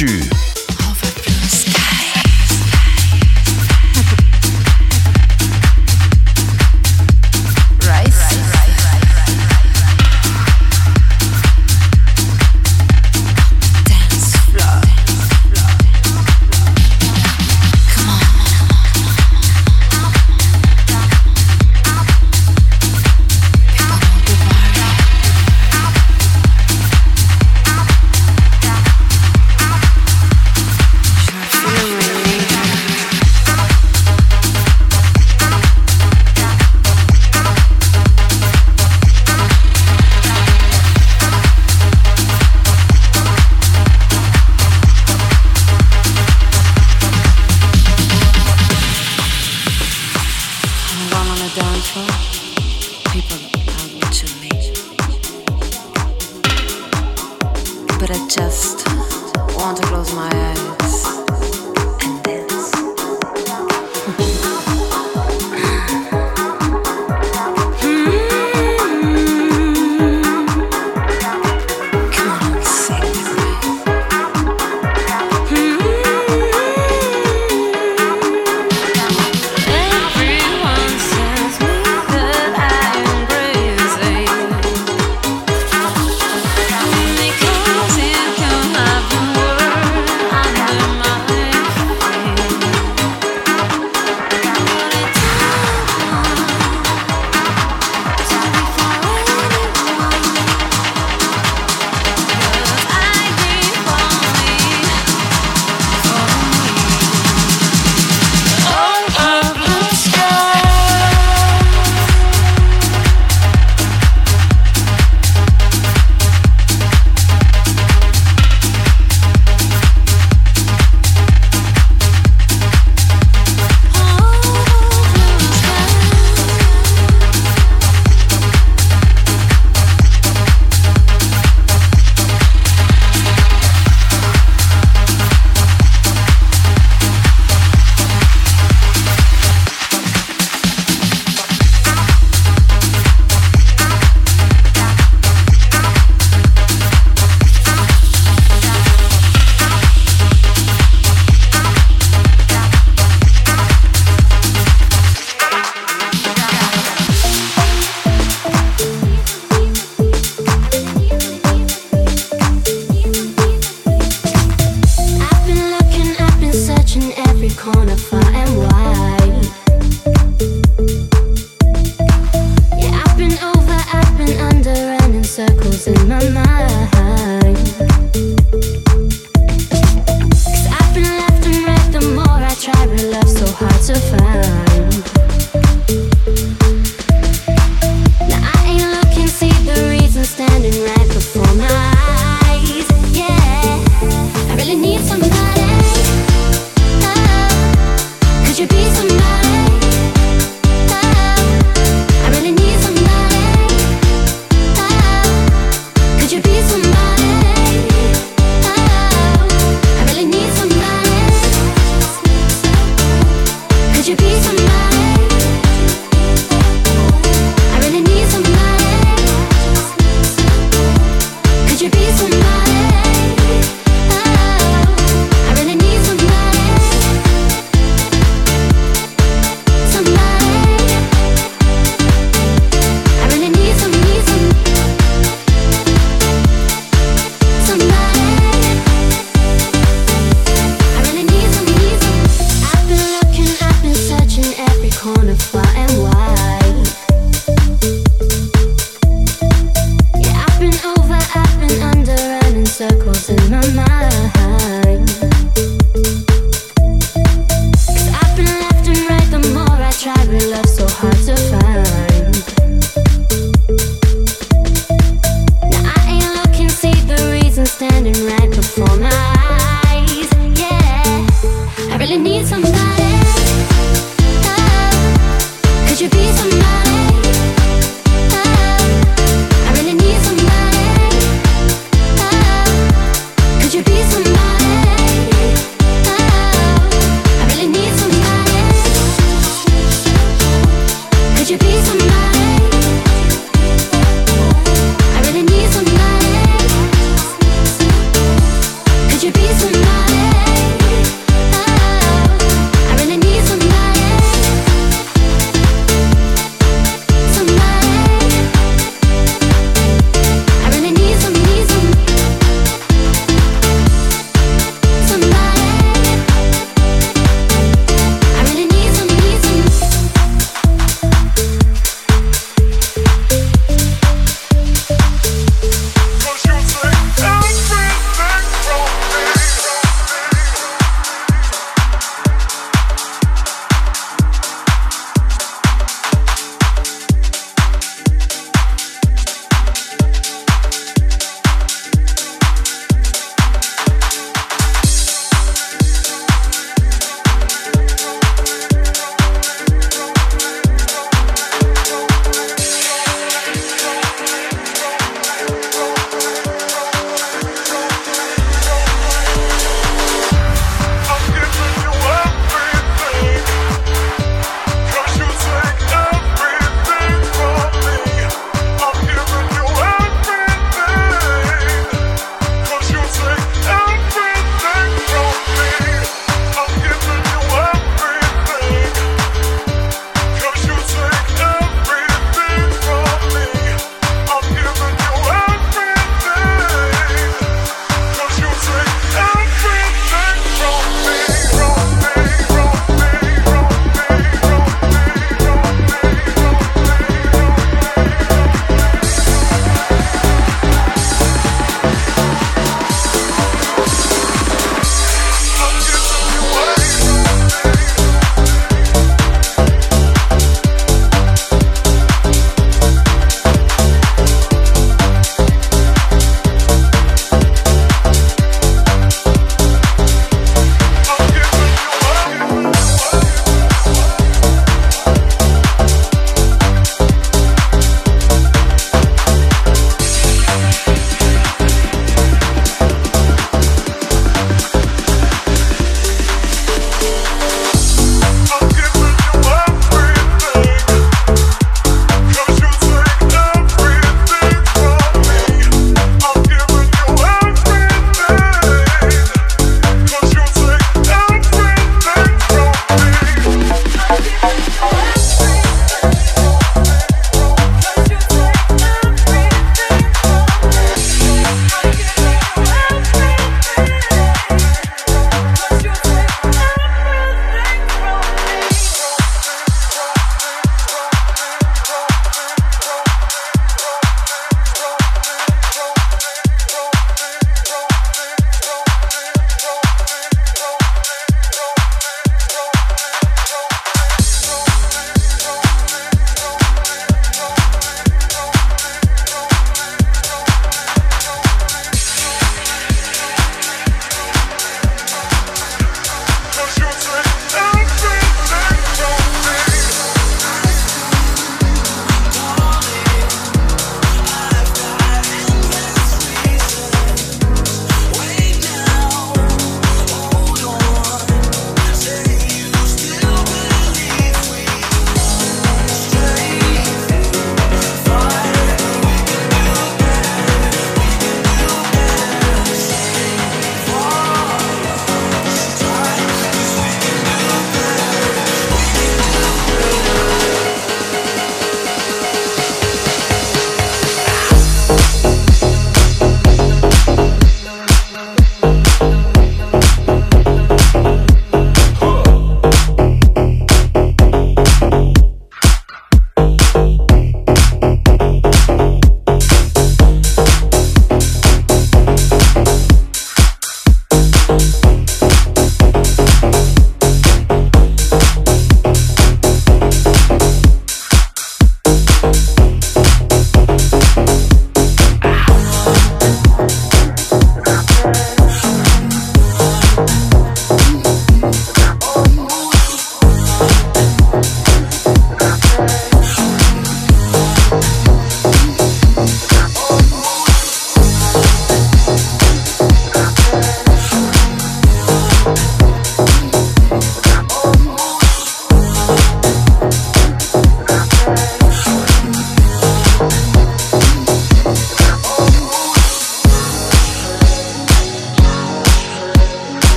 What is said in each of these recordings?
去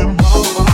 If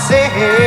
sunshine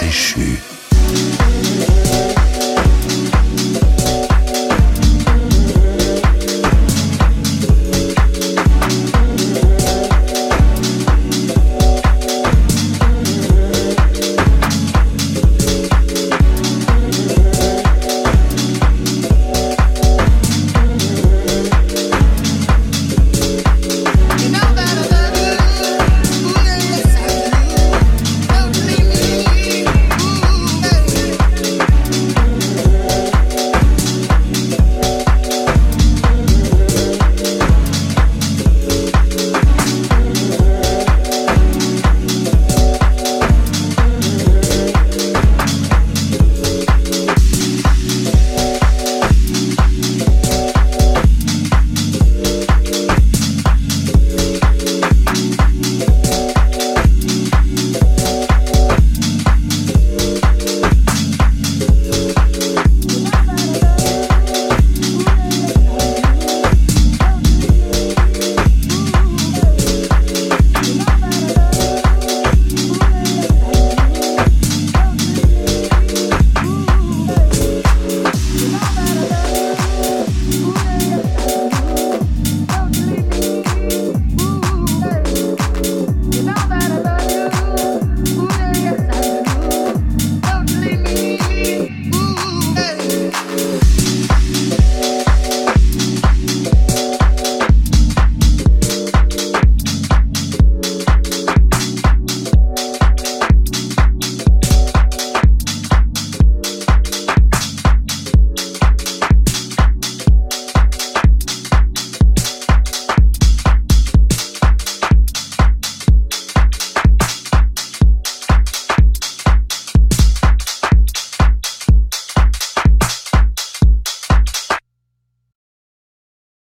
déchu.